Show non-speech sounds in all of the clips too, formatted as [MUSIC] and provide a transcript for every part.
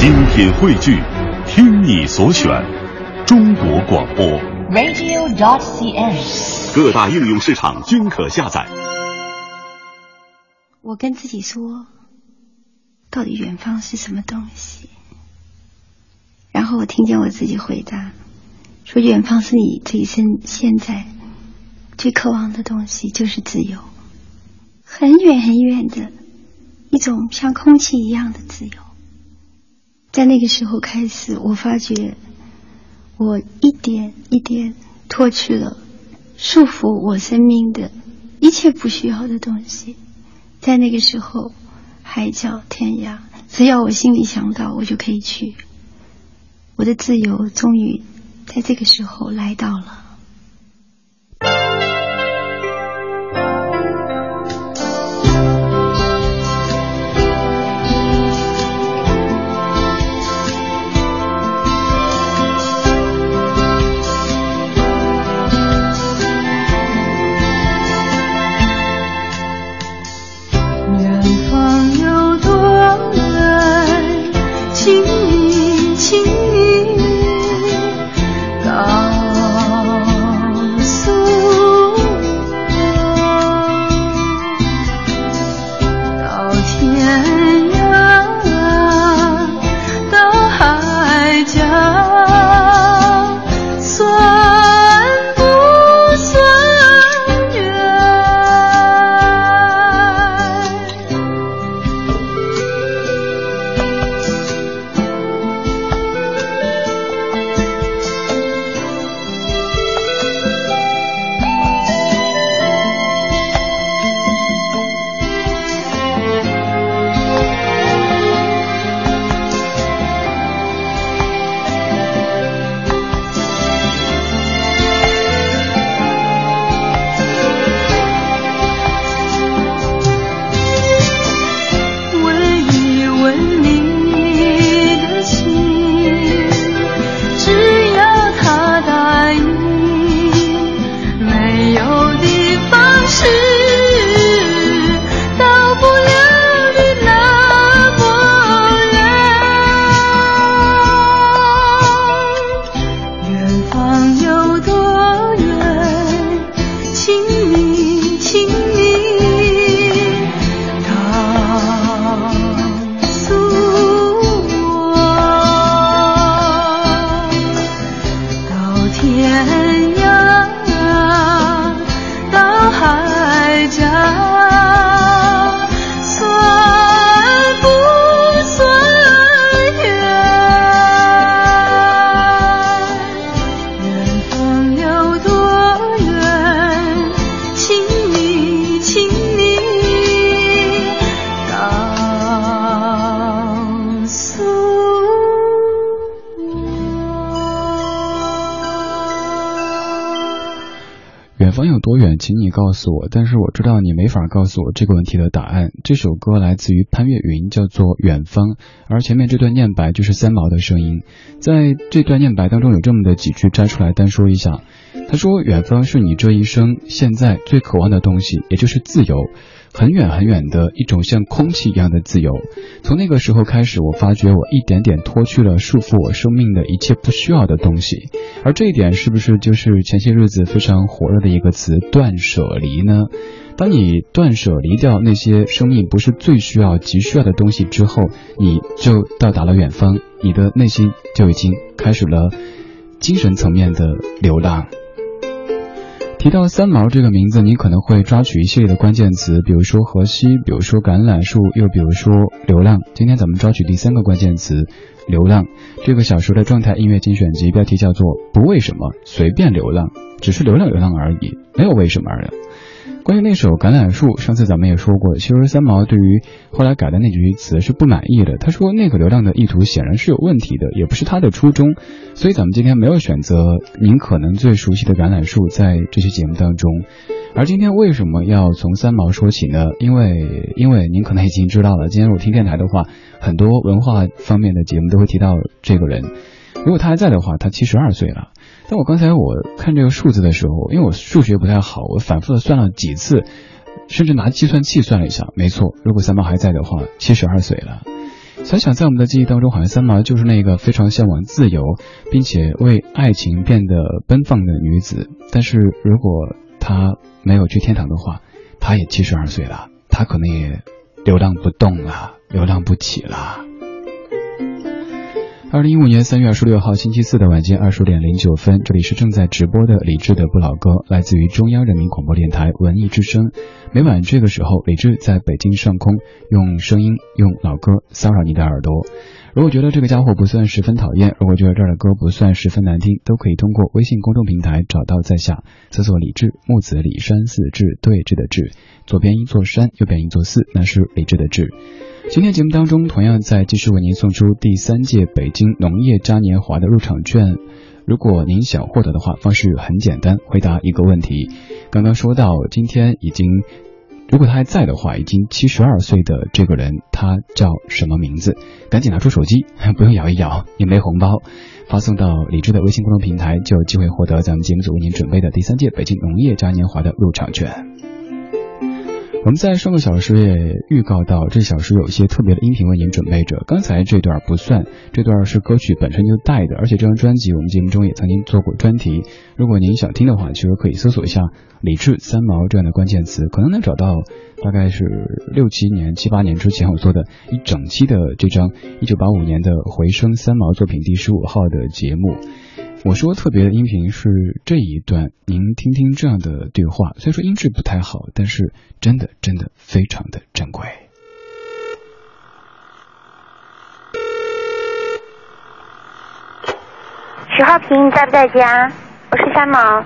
精品汇聚，听你所选，中国广播。radio.cn。各大应用市场均可下载。我跟自己说，到底远方是什么东西？然后我听见我自己回答，说远方是你这一生现在最渴望的东西，就是自由，很远很远的一种像空气一样的自由。在那个时候开始，我发觉我一点一点脱去了束缚我生命的一切不需要的东西。在那个时候，海角天涯，只要我心里想到，我就可以去。我的自由终于在这个时候来到了。远方有多远，请你告诉我。但是我知道你没法告诉我这个问题的答案。这首歌来自于潘越云，叫做《远方》，而前面这段念白就是三毛的声音。在这段念白当中有这么的几句摘出来单说一下。他说：“远方是你这一生现在最渴望的东西，也就是自由。很远很远的一种像空气一样的自由。从那个时候开始，我发觉我一点点脱去了束缚我生命的一切不需要的东西。而这一点是不是就是前些日子非常火热的一个词——断舍离呢？当你断舍离掉那些生命不是最需要、急需要的东西之后，你就到达了远方，你的内心就已经开始了精神层面的流浪。提到三毛这个名字，你可能会抓取一系列的关键词，比如说河西，比如说橄榄树，又比如说流浪。今天咱们抓取第三个关键词，流浪。这个小时的状态音乐精选集标题叫做“不为什么，随便流浪，只是流浪流浪而已，没有为什么而已”。关于那首《橄榄树》，上次咱们也说过，其实三毛对于后来改的那句词是不满意的。他说那个流浪的意图显然是有问题的，也不是他的初衷。所以咱们今天没有选择您可能最熟悉的《橄榄树》在这期节目当中。而今天为什么要从三毛说起呢？因为因为您可能已经知道了，今天我听电台的话，很多文化方面的节目都会提到这个人。如果他还在的话，他七十二岁了。但我刚才我看这个数字的时候，因为我数学不太好，我反复的算了几次，甚至拿计算器算了一下，没错，如果三毛还在的话，七十二岁了。想想在我们的记忆当中，好像三毛就是那个非常向往自由，并且为爱情变得奔放的女子。但是如果她没有去天堂的话，她也七十二岁了，她可能也流浪不动了，流浪不起了。二零一五年三月二十六号星期四的晚间二十点零九分，这里是正在直播的李志的不老歌，来自于中央人民广播电台文艺之声。每晚这个时候，李志在北京上空用声音、用老歌骚扰你的耳朵。如果觉得这个家伙不算十分讨厌，如果觉得这儿的歌不算十分难听，都可以通过微信公众平台找到在下，搜索李志木子李山寺志对峙的志，左边一座山，右边一座寺，那是李志的志。今天节目当中，同样在继续为您送出第三届北京农业嘉年华的入场券。如果您想获得的话，方式很简单，回答一个问题。刚刚说到，今天已经，如果他还在的话，已经七十二岁的这个人，他叫什么名字？赶紧拿出手机，[LAUGHS] 不用摇一摇，也没红包，发送到李志的微信公众平台，就有机会获得咱们节目组为您准备的第三届北京农业嘉年华的入场券。我们在上个小时也预告到，这小时有一些特别的音频为您准备着。刚才这段不算，这段是歌曲本身就带的，而且这张专辑我们节目中也曾经做过专题。如果您想听的话，其实可以搜索一下“李志三毛”这样的关键词，可能能找到大概是六七年、七八年之前我做的一整期的这张一九八五年的回声三毛作品第十五号的节目。我说特别的音频是这一段，您听听这样的对话。虽说音质不太好，但是真的真的非常的珍贵。许浩平，你在不在家？我是三毛。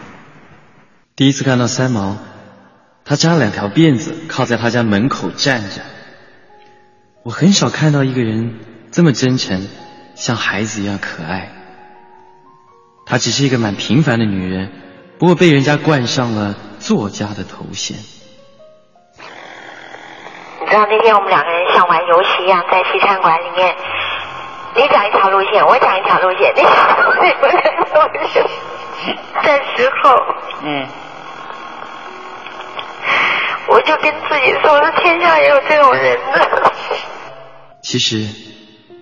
第一次看到三毛，他扎两条辫子，靠在他家门口站着。我很少看到一个人这么真诚，像孩子一样可爱。她只是一个蛮平凡的女人，不过被人家冠上了作家的头衔。你知道那天我们两个人像玩游戏一样在西餐馆里面，你讲一条路线，我讲一条路线，你讲一条路线的时候，[LAUGHS] 嗯，我就跟自己说，天下也有这种人呢。其实，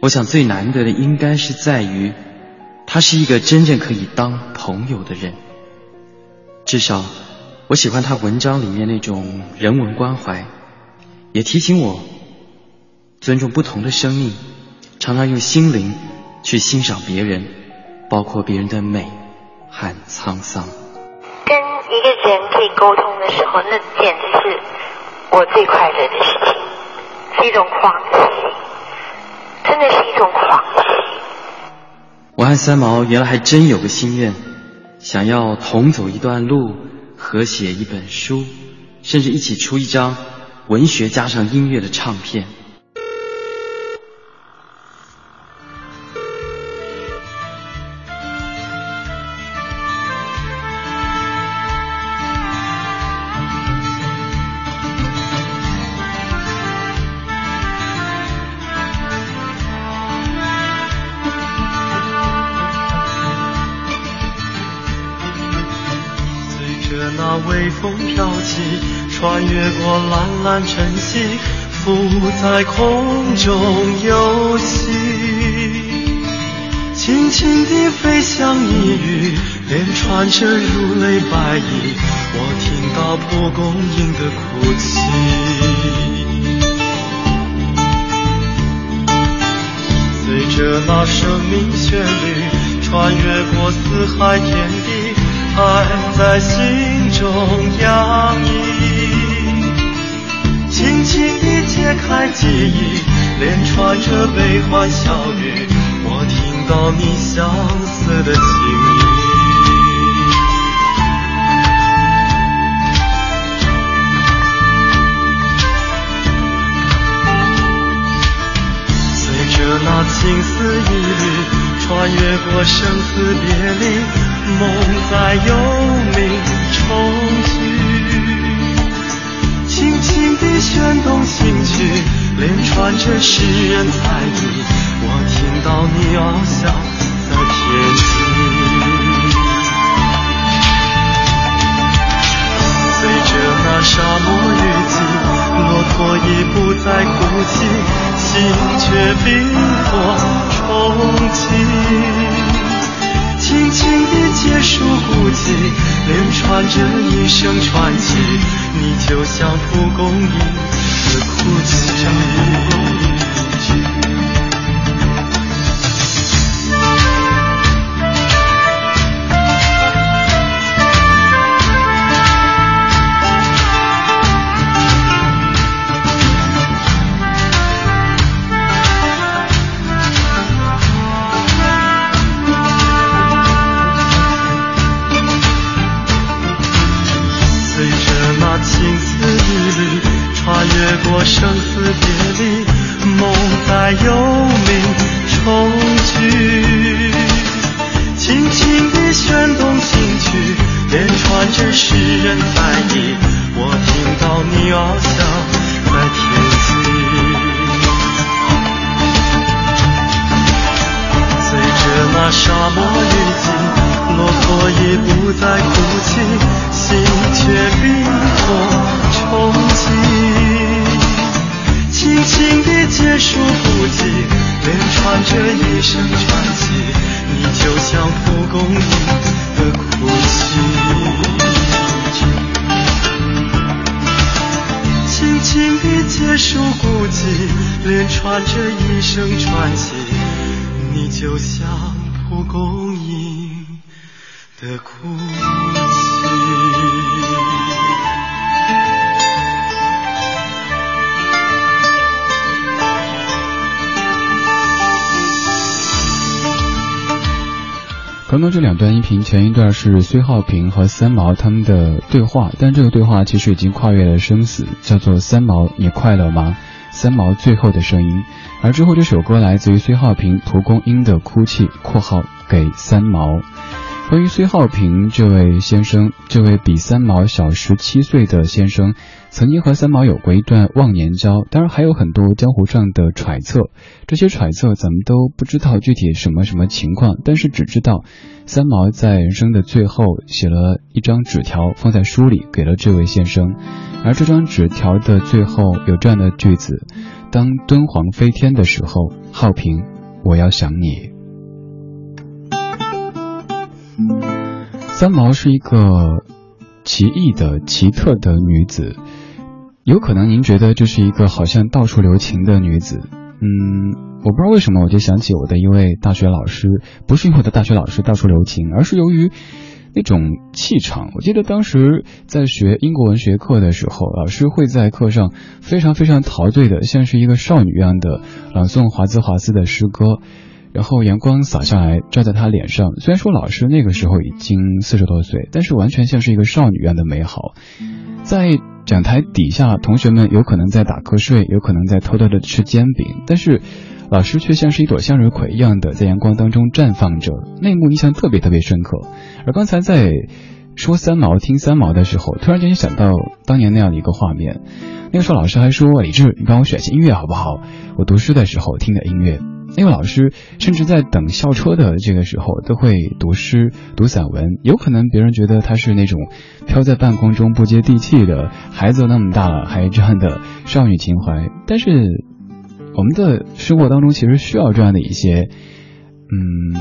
我想最难得的应该是在于。他是一个真正可以当朋友的人，至少我喜欢他文章里面那种人文关怀，也提醒我尊重不同的生命，常常用心灵去欣赏别人，包括别人的美和沧桑。跟一个人可以沟通的时候，那简直是我最快乐的事情，是一种狂喜，真的是一种狂喜。我和三毛原来还真有个心愿，想要同走一段路，合写一本书，甚至一起出一张文学加上音乐的唱片。在空中游戏，轻轻地飞向一隅，连穿着如泪白衣。我听到蒲公英的哭泣，随着那生命旋律，穿越过四海天地，爱在心中洋溢。轻轻地解开记忆，连串着悲欢笑语，我听到你相思的情意。随着那青丝一缕，穿越过生死别离，梦在幽冥重卷动心曲，连串着诗人才疑。我听到你翱翔在天际。随着那沙漠日子，骆驼已不再哭泣，心却冰火重击。轻轻地结束孤寂，连串着一声传奇。你就像蒲公英的哭泣。沙漠雨季，骆驼已不再哭泣，心却冰火冲击。轻轻地结束孤寂，连串着一声传奇。你就像蒲公英的哭泣。轻轻地结束孤寂，连串着一声传奇。你就像蒲公英的哭泣。刚刚这两段音频，前一段是崔浩平和三毛他们的对话，但这个对话其实已经跨越了生死，叫做“三毛，你快乐吗？”三毛最后的声音，而之后这首歌来自于崔浩平《蒲公英的哭泣》（括号给三毛）。关于崔浩平这位先生，这位比三毛小十七岁的先生，曾经和三毛有过一段忘年交，当然还有很多江湖上的揣测。这些揣测咱们都不知道具体什么什么情况，但是只知道三毛在人生的最后写了一张纸条放在书里给了这位先生，而这张纸条的最后有这样的句子：当敦煌飞天的时候，浩平，我要想你。三毛是一个奇异的、奇特的女子，有可能您觉得这是一个好像到处留情的女子。嗯，我不知道为什么，我就想起我的一位大学老师，不是因为我的大学老师到处留情，而是由于那种气场。我记得当时在学英国文学课的时候，老师会在课上非常非常陶醉的，像是一个少女一样的朗诵华兹华斯的诗歌。然后阳光洒下来，照在他脸上。虽然说老师那个时候已经四十多岁，但是完全像是一个少女一样的美好。在讲台底下，同学们有可能在打瞌睡，有可能在偷偷的吃煎饼，但是老师却像是一朵向日葵一样的在阳光当中绽放着。那一幕印象特别特别深刻。而刚才在说三毛、听三毛的时候，突然间想到当年那样的一个画面。那个时候老师还说：“李志，你帮我选些音乐好不好？我读书的时候听的音乐。”那位老师甚至在等校车的这个时候都会读诗、读散文，有可能别人觉得他是那种飘在半空中不接地气的孩子，那么大了还这样的少女情怀。但是我们的生活当中其实需要这样的一些，嗯，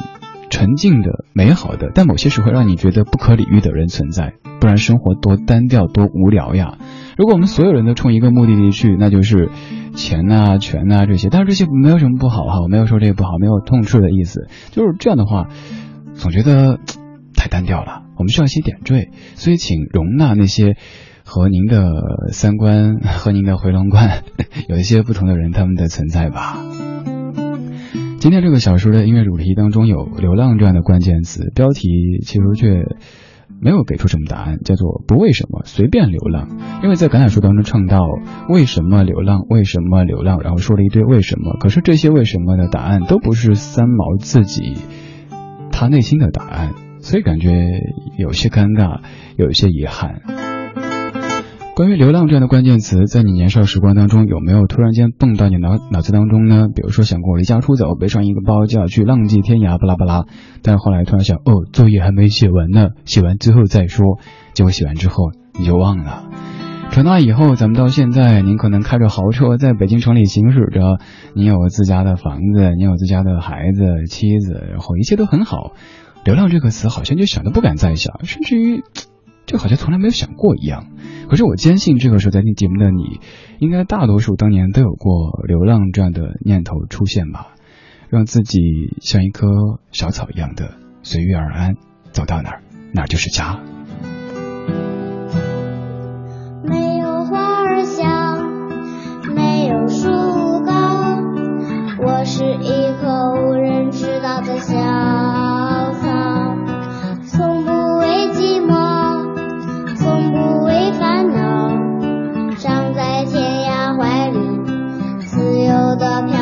沉静的、美好的，但某些时候让你觉得不可理喻的人存在，不然生活多单调、多无聊呀。如果我们所有人都冲一个目的地去，那就是钱呐、权呐这些。但是这些没有什么不好哈，我没有说这个不好，没有痛斥的意思。就是这样的话，总觉得 [TSK] 太单调了。我们需要一些点缀，所以请容纳那些和您的三观 [LAUGHS] 和您的回龙观 [LAUGHS] 有一些不同的人他们的存在吧。今天这个小说的音乐主题当中有“流浪”这样的关键词，标题其实却。没有给出什么答案，叫做不为什么随便流浪，因为在橄榄树当中唱到为什么流浪，为什么流浪，然后说了一堆为什么，可是这些为什么的答案都不是三毛自己他内心的答案，所以感觉有些尴尬，有些遗憾。关于流浪这样的关键词，在你年少时光当中有没有突然间蹦到你脑脑子当中呢？比如说想过离家出走，背上一个包就要去浪迹天涯，巴拉巴拉。但是后来突然想，哦，作业还没写完呢，写完之后再说。结果写完之后你就忘了。长大以后，咱们到现在，您可能开着豪车在北京城里行驶着，你有自家的房子，你有自家的孩子、妻子，然后一切都很好。流浪这个词好像就想都不敢再想，甚至于就好像从来没有想过一样。可是我坚信，这个时候在听节目的你，应该大多数当年都有过流浪这样的念头出现吧，让自己像一棵小草一样的随遇而安，走到哪儿哪儿就是家。没有花儿香，没有树高，我是一棵无人知道的小的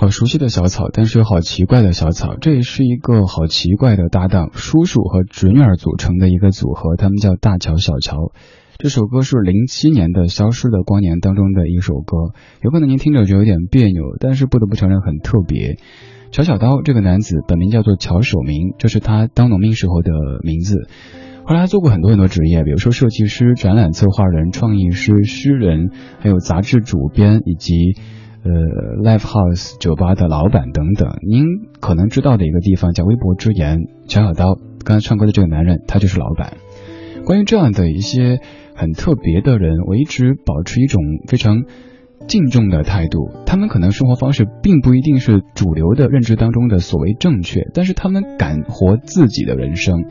好熟悉的小草，但是又好奇怪的小草，这也是一个好奇怪的搭档，叔叔和侄女儿组成的一个组合，他们叫大乔小乔。这首歌是零七年的《消失的光年》当中的一首歌，有可能您听着觉得有点别扭，但是不得不承认很特别。乔小刀这个男子本名叫做乔守明，这是他当农民时候的名字。后来他做过很多很多职业，比如说设计师、展览策划人、创意师、诗人，还有杂志主编以及呃 live house 酒吧的老板等等。您可能知道的一个地方叫微博之言，乔小刀刚才唱歌的这个男人，他就是老板。关于这样的一些很特别的人，我一直保持一种非常敬重的态度。他们可能生活方式并不一定是主流的认知当中的所谓正确，但是他们敢活自己的人生。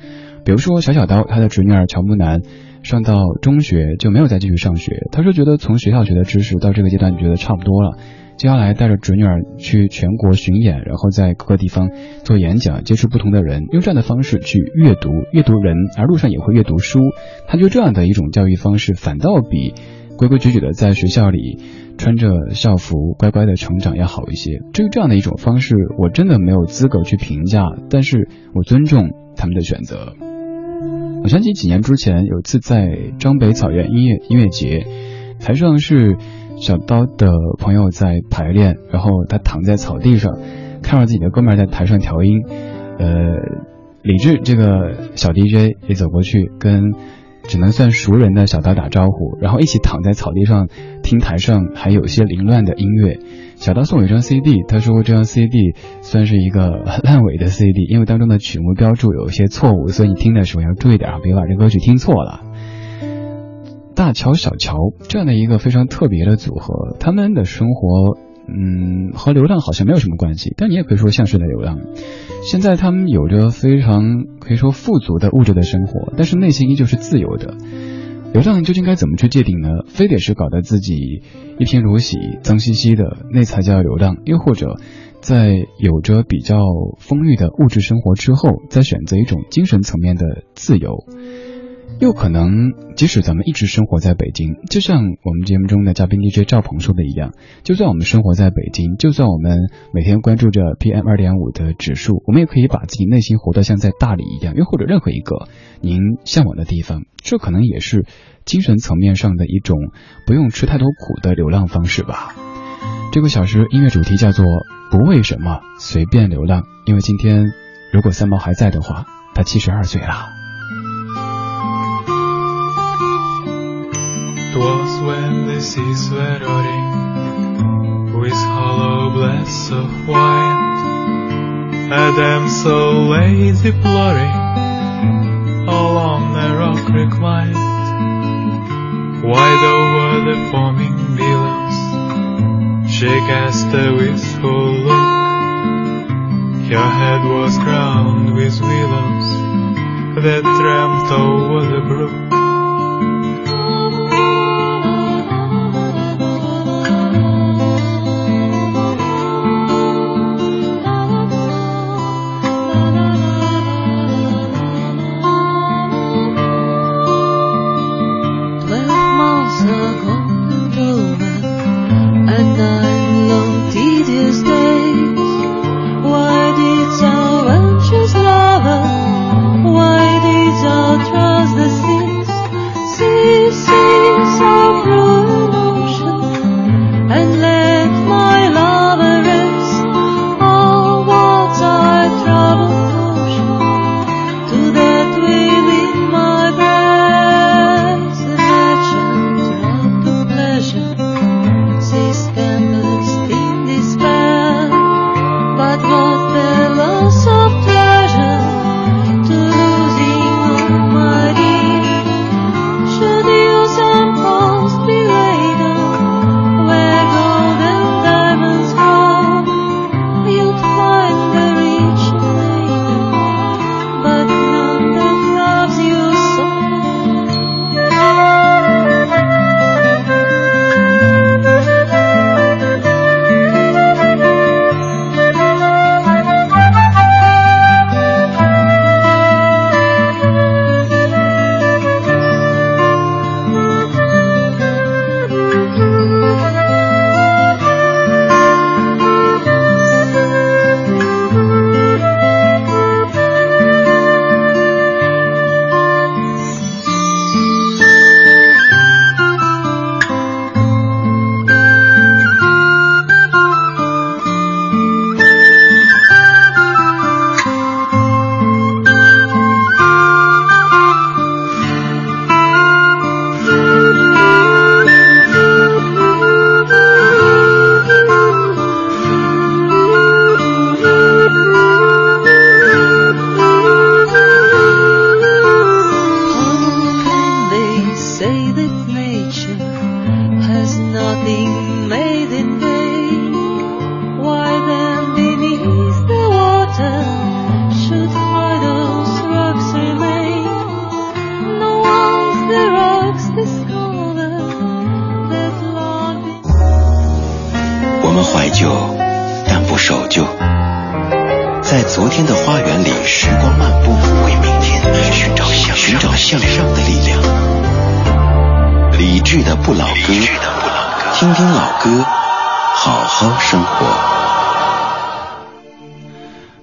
比如说小小刀，他的侄女儿乔木楠，上到中学就没有再继续上学。他说觉得从学校学的知识到这个阶段你觉得差不多了，接下来带着侄女儿去全国巡演，然后在各个地方做演讲，接触不同的人，用这样的方式去阅读，阅读人，而路上也会阅读书。他就这样的一种教育方式，反倒比规规矩矩的在学校里穿着校服乖乖的成长要好一些。至于这样的一种方式，我真的没有资格去评价，但是我尊重他们的选择。我想起几年之前有次在张北草原音乐音乐节，台上是。小刀的朋友在排练，然后他躺在草地上，看着自己的哥们在台上调音。呃，李志这个小 DJ 也走过去跟只能算熟人的小刀打招呼，然后一起躺在草地上听台上还有些凌乱的音乐。小刀送我一张 CD，他说这张 CD 算是一个烂尾的 CD，因为当中的曲目标注有一些错误，所以你听的时候要注意点，别把这歌曲听错了。大乔小乔这样的一个非常特别的组合，他们的生活，嗯，和流浪好像没有什么关系，但你也可以说像是在流浪。现在他们有着非常可以说富足的物质的生活，但是内心依旧是自由的。流浪究竟该怎么去界定呢？非得是搞得自己一贫如洗、脏兮兮的，那才叫流浪；又或者，在有着比较丰裕的物质生活之后，再选择一种精神层面的自由。又可能，即使咱们一直生活在北京，就像我们节目中的嘉宾 DJ 赵鹏说的一样，就算我们生活在北京，就算我们每天关注着 PM 二点五的指数，我们也可以把自己内心活得像在大理一样，又或者任何一个您向往的地方。这可能也是精神层面上的一种不用吃太多苦的流浪方式吧。这个小时音乐主题叫做“不为什么随便流浪”，因为今天如果三毛还在的话，他七十二岁了。Was when the seas were roaring with hollow blasts of white. Adam so lay deploring along the rock reclined, wide over the foaming billows. She cast a wistful look. Her head was crowned with willows that tramped over the brook.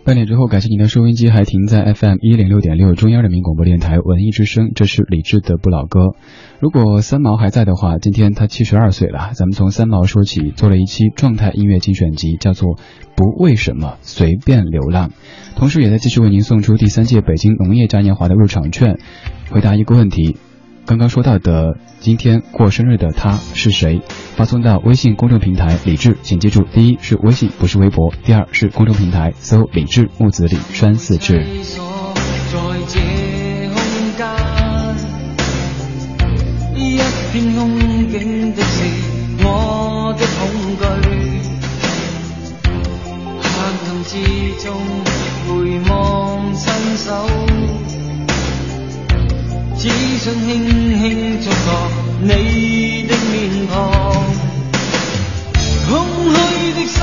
半点之后，感谢您的收音机还停在 FM 一零六点六中央人民广播电台文艺之声，这是李志的不老歌。如果三毛还在的话，今天他七十二岁了，咱们从三毛说起，做了一期状态音乐精选集，叫做《不为什么随便流浪》，同时也在继续为您送出第三届北京农业嘉年华的入场券。回答一个问题。刚刚说到的今天过生日的他是谁？发送到微信公众平台李智，请记住，第一是微信，不是微博；第二是公众平台，搜李智木子李山四志。一片空境的是我的恐惧，黑暗之中回望伸手。只想轻轻触碰你的面庞，空虚的心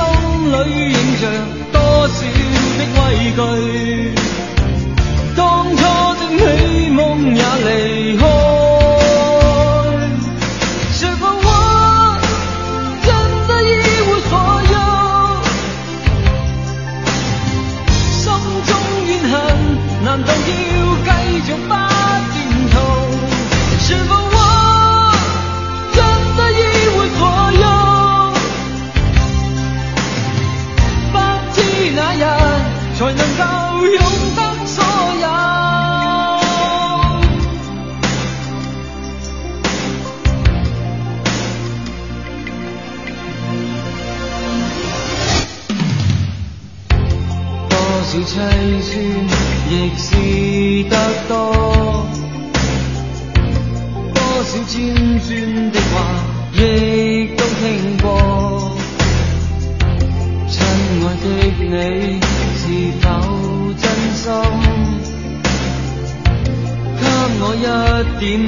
里映着多少的畏惧，当初的喜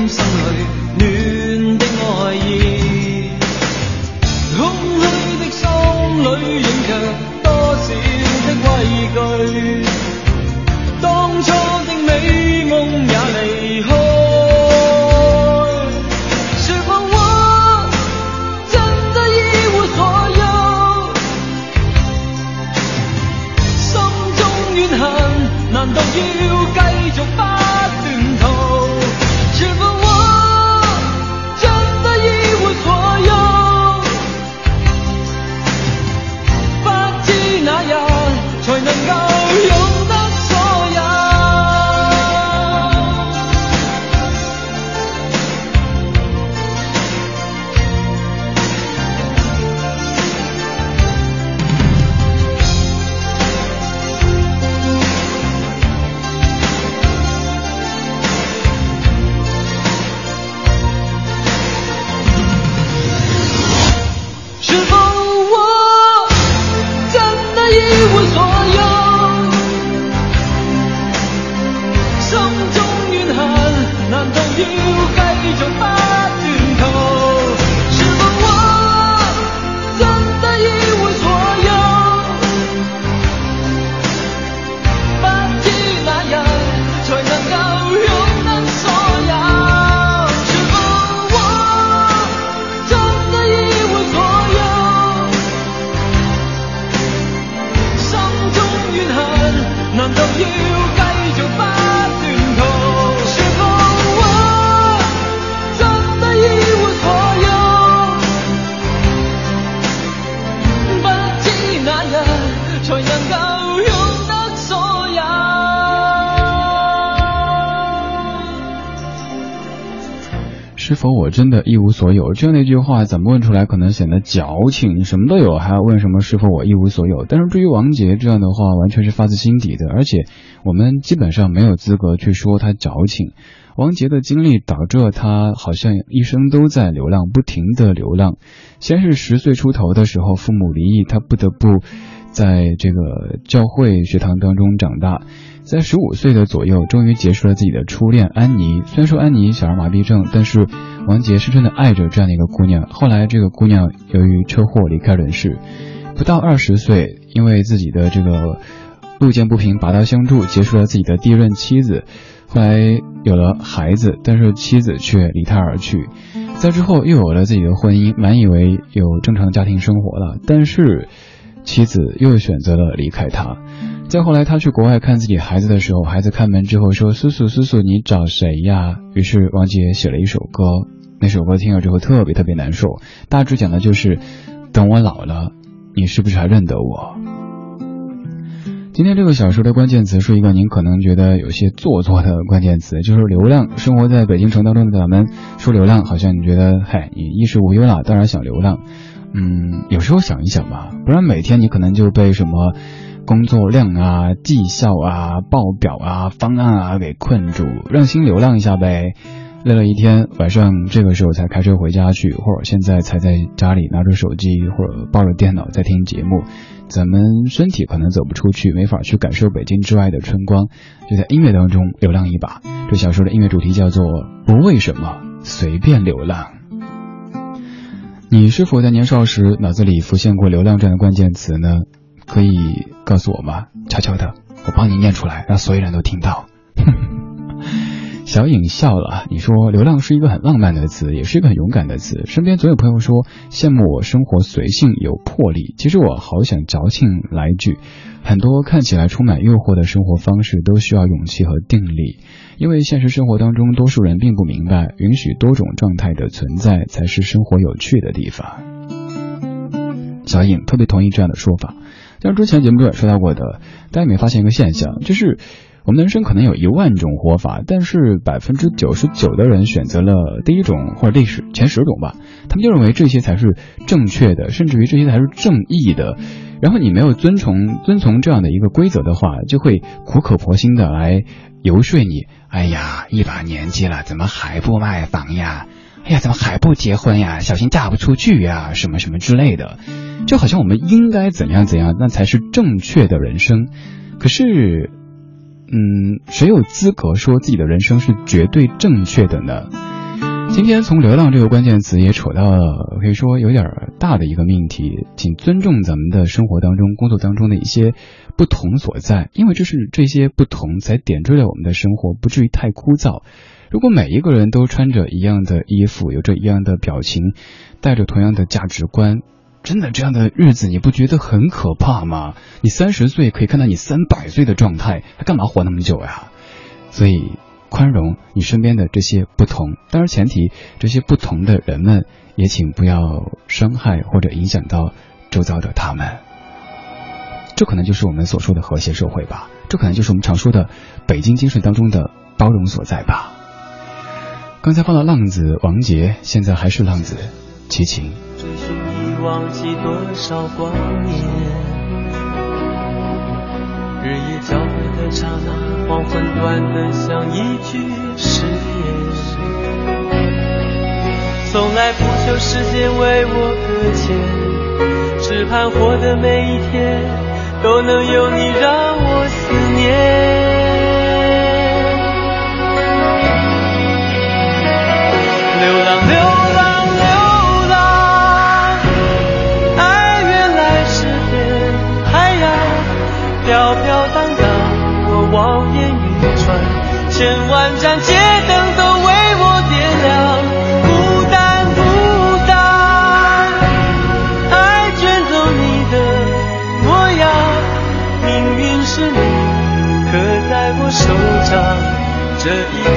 一点真的一无所有？这样的一句话怎么问出来可能显得矫情？什么都有，还要问什么是否我一无所有？但是至于王杰这样的话，完全是发自心底的，而且我们基本上没有资格去说他矫情。王杰的。经历导致了他好像一生都在流浪，不停的。流浪。先是十岁出头的。时候，父母离异，他不得不在这个教会学堂当中长大。在十五岁的左右，终于结束了自己的初恋安妮。虽然说安妮小儿麻痹症，但是王杰深深的爱着这样的一个姑娘。后来这个姑娘由于车祸离开人世，不到二十岁，因为自己的这个路见不平拔刀相助，结束了自己的第一任妻子，后来有了孩子，但是妻子却离他而去。在之后又有了自己的婚姻，满以为有正常家庭生活了，但是妻子又选择了离开他。再后来，他去国外看自己孩子的时候，孩子开门之后说：“叔叔，叔叔，你找谁呀？”于是王杰写了一首歌，那首歌听了之后特别特别难受。大致讲的就是，等我老了，你是不是还认得我？今天这个小说的关键词是一个您可能觉得有些做作的关键词，就是流浪。生活在北京城当中的咱们说流浪，好像你觉得，嗨，你衣食无忧了，当然想流浪。嗯，有时候想一想吧，不然每天你可能就被什么。工作量啊、绩效啊、报表啊、方案啊给困住，让心流浪一下呗。累了一天，晚上这个时候才开车回家去，或者现在才在家里拿着手机或者抱着电脑在听节目。咱们身体可能走不出去，没法去感受北京之外的春光，就在音乐当中流浪一把。这小说的音乐主题叫做“不为什么，随便流浪”。你是否在年少时脑子里浮现过“流量”这样的关键词呢？可以告诉我吗？悄悄的，我帮你念出来，让所有人都听到。[LAUGHS] 小影笑了，你说流量是一个很浪漫的词，也是一个很勇敢的词。身边总有朋友说羡慕我生活随性有魄力，其实我好想矫情来一句：很多看起来充满诱惑的生活方式都需要勇气和定力，因为现实生活当中多数人并不明白，允许多种状态的存在才是生活有趣的地方。小影特别同意这样的说法。像之前节目中也说到过的，大家有没有发现一个现象，就是我们人生可能有一万种活法，但是百分之九十九的人选择了第一种或者历史前十种吧，他们就认为这些才是正确的，甚至于这些才是正义的。然后你没有遵从遵从这样的一个规则的话，就会苦口婆心的来游说你。哎呀，一把年纪了，怎么还不卖房呀？哎呀，怎么还不结婚呀？小心嫁不出去呀，什么什么之类的。就好像我们应该怎样怎样，那才是正确的人生。可是，嗯，谁有资格说自己的人生是绝对正确的呢？今天从流浪这个关键词也扯到了，可以说有点大的一个命题，请尊重咱们的生活当中、工作当中的一些不同所在，因为这是这些不同才点缀了我们的生活，不至于太枯燥。如果每一个人都穿着一样的衣服，有着一样的表情，带着同样的价值观。真的这样的日子你不觉得很可怕吗？你三十岁可以看到你三百岁的状态，还干嘛活那么久呀？所以宽容你身边的这些不同，当然前提这些不同的人们也请不要伤害或者影响到周遭的他们。这可能就是我们所说的和谐社会吧，这可能就是我们常说的北京精神当中的包容所在吧。刚才放了浪子王杰，现在还是浪子齐秦。忘记多少光年，日夜交汇的刹那，黄昏短得像一句誓言。从来不求时间为我搁浅，只盼活的每一天都能有你让我思念。千万盏街灯都为我点亮，孤单孤单，爱卷走你的模样，命运是你刻在我手掌，这一次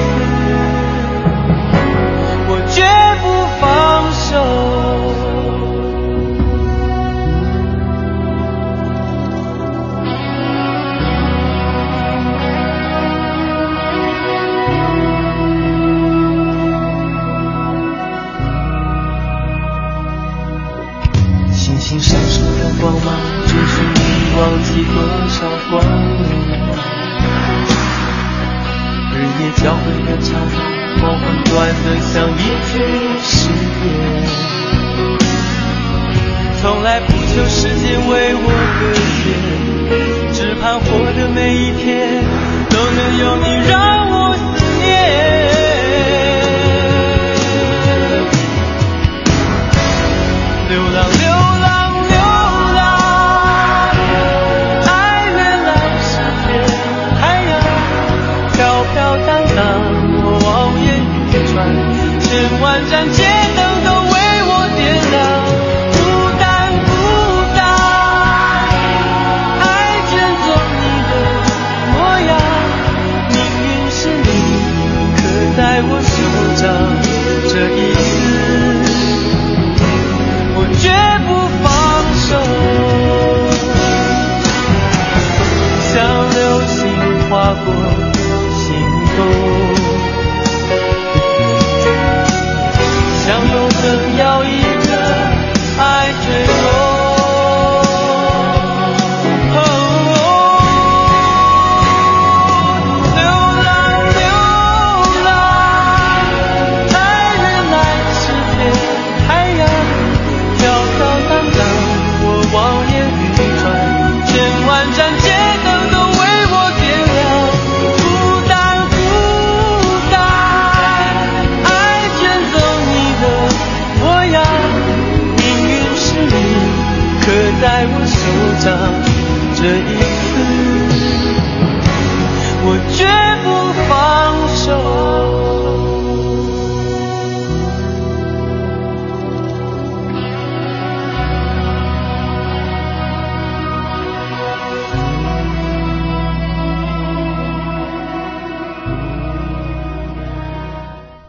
我绝不放手。多少光年，日夜交汇的刹那，黄昏短得像一句誓言。从来不求时间为我搁浅，只盼活的每一天都能有你让手掌，这一次我绝不放手。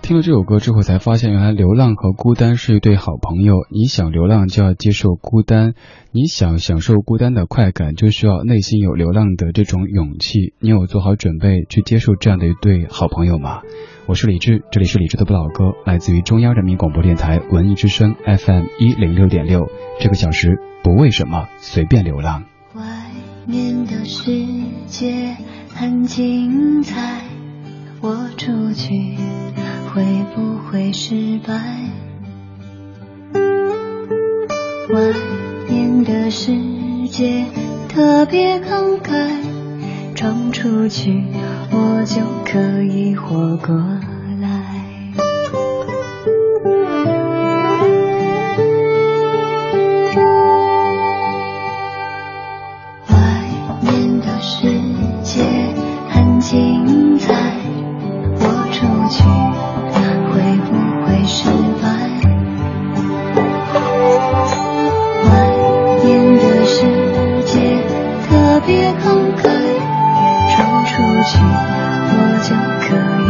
听了这首歌之后，才发现原来流浪和孤单是一对好朋友。你想流浪，就要接受孤单；你想享受孤单的快感，就需要内心有流浪的这种勇气。你有做好准备去接受这样的一对好朋友吗？我是李志，这里是李志的不老歌，来自于中央人民广播电台文艺之声 FM 一零六点六。这个小时不为什么，随便流浪。外面的世界很精彩，我出去会不会失败？外面的世界特别慷慨，闯出去我就可以活过去我就可以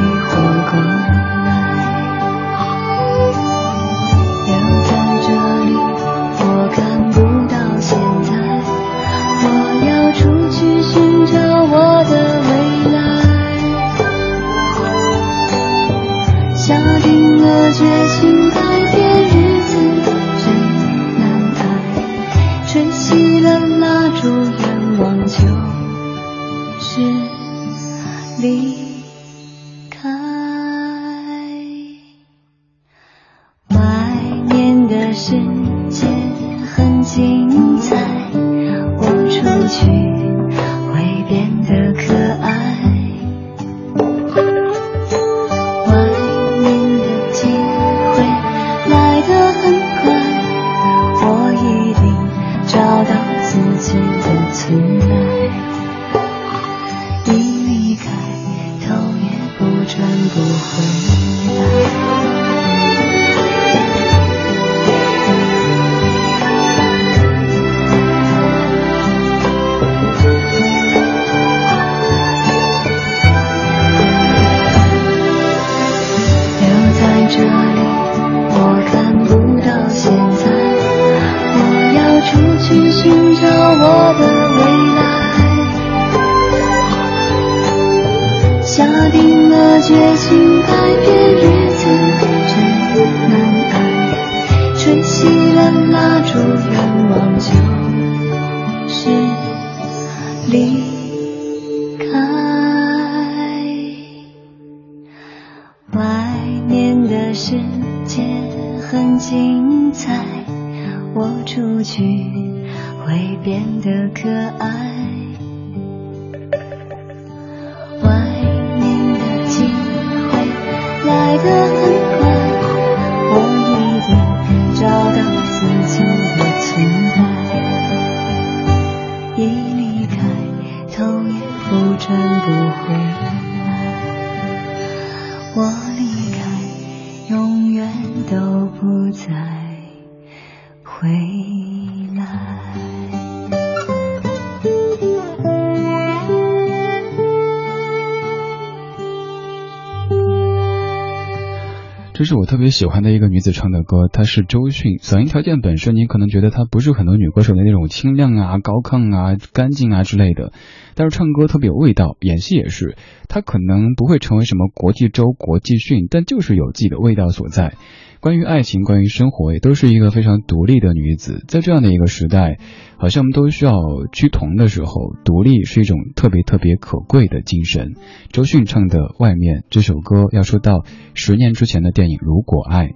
是我特别喜欢的一个女子唱的歌，她是周迅。嗓音条件本身，你可能觉得她不是很多女歌手的那种清亮啊、高亢啊、干净啊之类的，但是唱歌特别有味道，演戏也是。她可能不会成为什么国际周、国际迅，但就是有自己的味道所在。关于爱情，关于生活，也都是一个非常独立的女子。在这样的一个时代，好像我们都需要趋同的时候，独立是一种特别特别可贵的精神。周迅唱的《外面》这首歌，要说到十年之前的电影《如果爱》，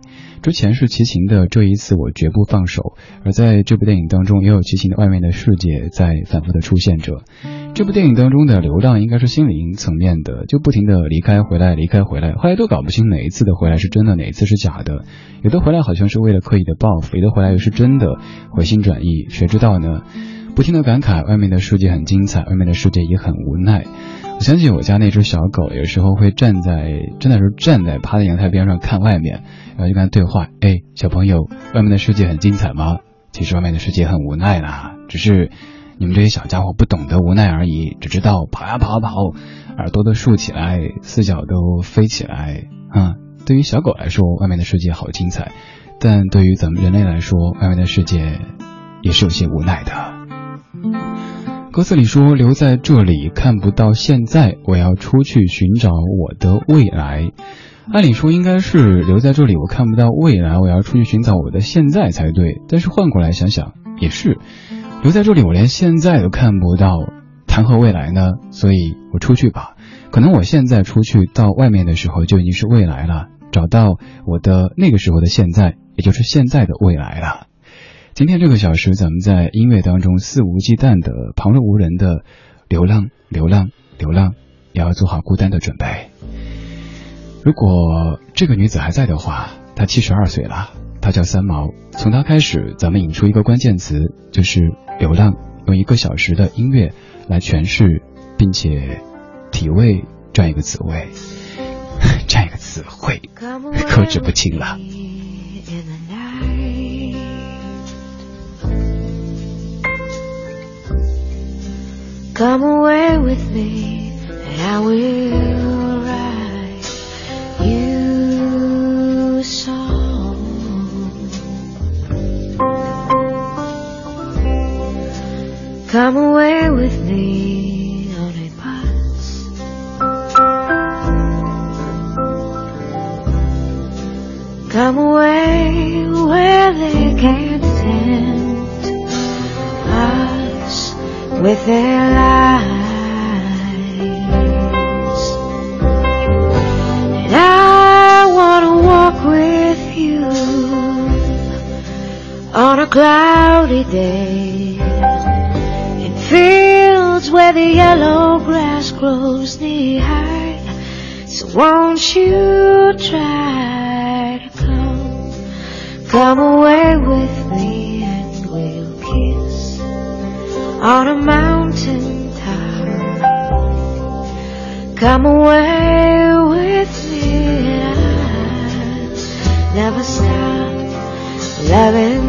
之前是齐秦的《这一次我绝不放手》，而在这部电影当中，也有齐秦的《外面的世界》在反复的出现着。这部电影当中的流浪应该是心灵层面的，就不停的离开回来，离开回来，后来都搞不清哪一次的回来是真的，哪一次是假的。有的回来好像是为了刻意的报复，有的回来又是真的回心转意，谁知道呢？不停的感慨，外面的世界很精彩，外面的世界也很无奈。我相信我家那只小狗，有时候会站在，真的是站在趴在阳台边上看外面，然后就跟它对话：“哎，小朋友，外面的世界很精彩吗？其实外面的世界很无奈啦，只是。”你们这些小家伙不懂得无奈而已，只知道跑呀跑呀跑，耳朵都竖起来，四脚都飞起来。啊，对于小狗来说，外面的世界好精彩；但对于咱们人类来说，外面的世界也是有些无奈的。歌词里说：“留在这里看不到现在，我要出去寻找我的未来。”按理说应该是留在这里，我看不到未来，我要出去寻找我的现在才对。但是换过来想想，也是。留在这里，我连现在都看不到，谈何未来呢？所以我出去吧。可能我现在出去到外面的时候，就已经是未来了。找到我的那个时候的现在，也就是现在的未来了。今天这个小时，咱们在音乐当中肆无忌惮的、旁若无人的流浪、流浪、流浪，也要做好孤单的准备。如果这个女子还在的话，她七十二岁了。她叫三毛，从她开始，咱们引出一个关键词，就是流浪，用一个小时的音乐来诠释，并且体味这样一个滋味，[LAUGHS] 这样一个词汇，[LAUGHS] 克制不清了。Come away with me, and I will write you a song. Come away with me on a bus. Come away where they can't tempt with their lies. And I wanna walk with you on a cloudy day in fields where the yellow grass grows knee high. So won't you try to come, come away with on a mountain top. Come away with me I'll never stop loving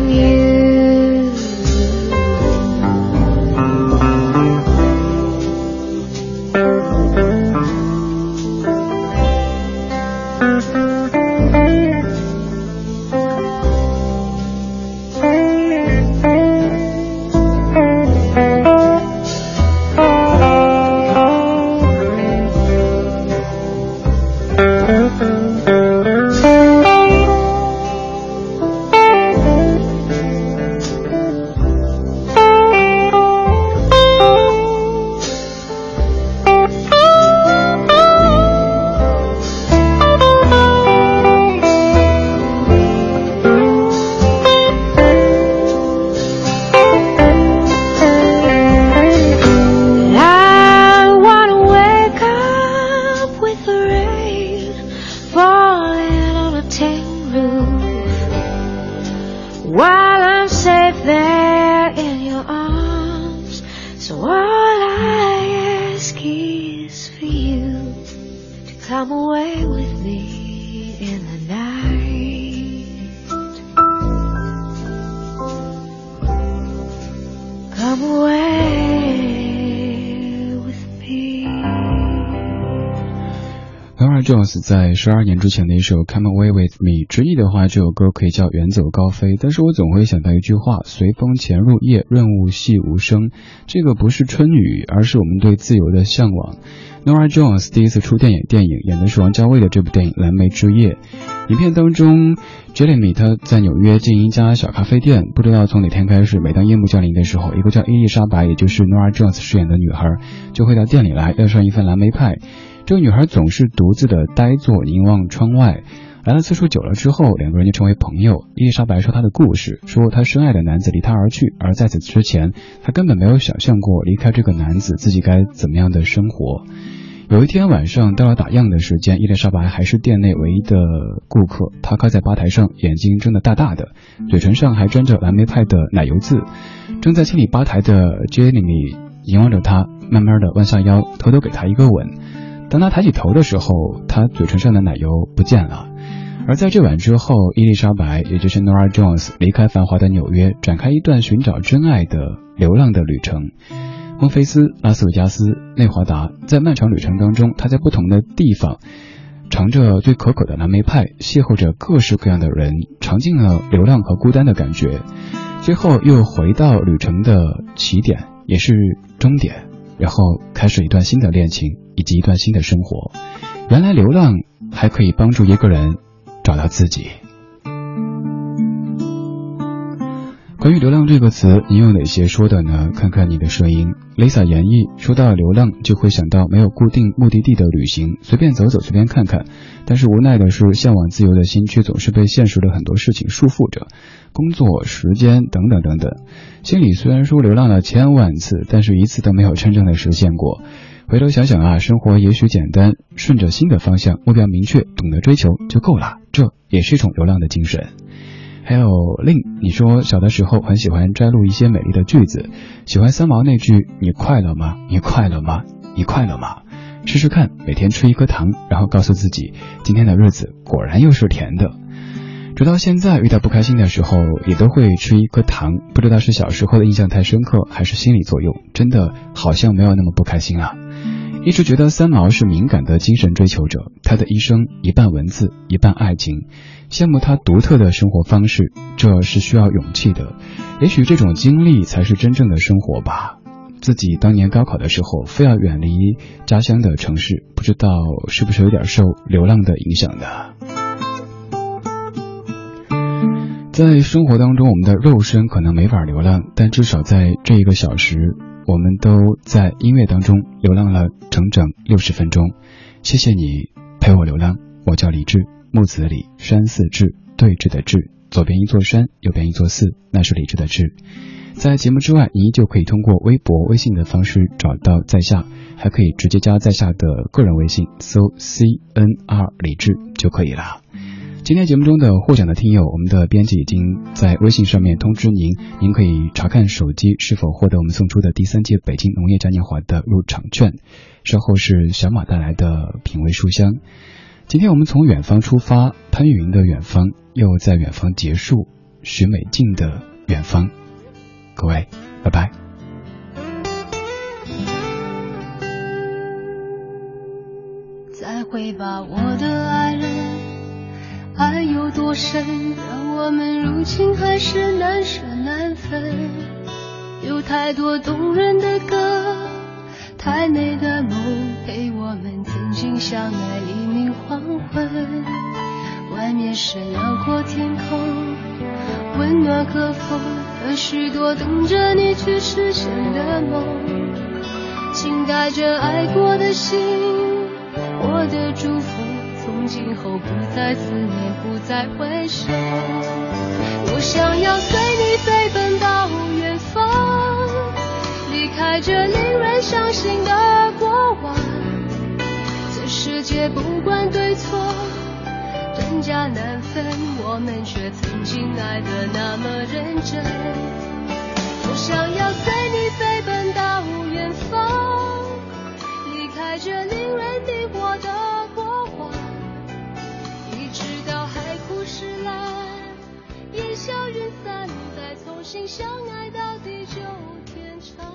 在十二年之前的一首《Come Away with Me》，直译的话，这首歌可以叫远走高飞。但是我总会想到一句话：随风潜入夜，润物细无声。这个不是春雨，而是我们对自由的向往。Nora Jones 第一次出电影，电影演的是王家卫的这部电影《蓝莓之夜》。影片当中，Jeremy 他在纽约经营一家小咖啡店，不知道从哪天开始，每当夜幕降临的时候，一个叫伊丽莎白，也就是 Nora Jones 饰演的女孩，就会到店里来要上一份蓝莓派。这个女孩总是独自的呆坐，凝望窗外。来了次数久了之后，两个人就成为朋友。伊丽莎白说她的故事，说她深爱的男子离她而去，而在此之前，她根本没有想象过离开这个男子自己该怎么样的生活。有一天晚上到了打烊的时间，伊丽莎白还是店内唯一的顾客。她靠在吧台上，眼睛睁得大大的，嘴唇上还沾着蓝莓派的奶油渍。正在清理吧台的杰里米凝望着她，慢慢的弯下腰，偷偷给她一个吻。当他抬起头的时候，他嘴唇上的奶油不见了。而在这晚之后，伊丽莎白，也就是 Nora Jones，离开繁华的纽约，展开一段寻找真爱的流浪的旅程。孟菲斯、拉斯维加斯、内华达，在漫长旅程当中，他在不同的地方尝着最可口的蓝莓派，邂逅着各式各样的人，尝尽了流浪和孤单的感觉。最后又回到旅程的起点，也是终点，然后开始一段新的恋情。以及一段新的生活，原来流浪还可以帮助一个人找到自己。关于“流浪”这个词，你有哪些说的呢？看看你的声音。Lisa 演绎说到流浪，就会想到没有固定目的地的旅行，随便走走，随便看看。但是无奈的是，向往自由的心却总是被现实的很多事情束缚着，工作、时间等等等等。心里虽然说流浪了千万次，但是一次都没有真正的实现过。回头想想啊，生活也许简单，顺着新的方向，目标明确，懂得追求就够了。这也是一种流浪的精神。还有令你说小的时候很喜欢摘录一些美丽的句子，喜欢三毛那句“你快乐吗？你快乐吗？你快乐吗？”试试看，每天吃一颗糖，然后告诉自己，今天的日子果然又是甜的。直到现在，遇到不开心的时候，也都会吃一颗糖。不知道是小时候的印象太深刻，还是心理作用，真的好像没有那么不开心了。一直觉得三毛是敏感的精神追求者，他的一生一半文字，一半爱情。羡慕他独特的生活方式，这是需要勇气的。也许这种经历才是真正的生活吧。自己当年高考的时候，非要远离家乡的城市，不知道是不是有点受流浪的影响的。在生活当中，我们的肉身可能没法流浪，但至少在这一个小时。我们都在音乐当中流浪了整整六十分钟，谢谢你陪我流浪。我叫李志，木子李，山寺志，对峙的志，左边一座山，右边一座寺，那是李志的志。在节目之外，你依旧可以通过微博、微信的方式找到在下，还可以直接加在下的个人微信，搜 C N R 李志就可以了。今天节目中的获奖的听友，我们的编辑已经在微信上面通知您，您可以查看手机是否获得我们送出的第三届北京农业嘉年华的入场券。稍后是小马带来的品味书香。今天我们从远方出发，潘云的远方又在远方结束，许美静的远方。各位，拜拜。再会吧，我的爱人。爱有多深，让我们如今还是难舍难分。有太多动人的歌，太美的梦，陪我们曾经相爱黎明黄昏。外面是辽阔天空，温暖和风，和许多等着你去实现的梦。请带着爱过的心，我的祝福。今后不再思念，不再回首。我想要随你飞奔到远方，离开这令人伤心的过往。这世界不管对错，真假难分，我们却曾经爱得那么认真。我想要随你飞奔到远方，离开这令人迷惑的。烟消云散再重新相爱到地久天长。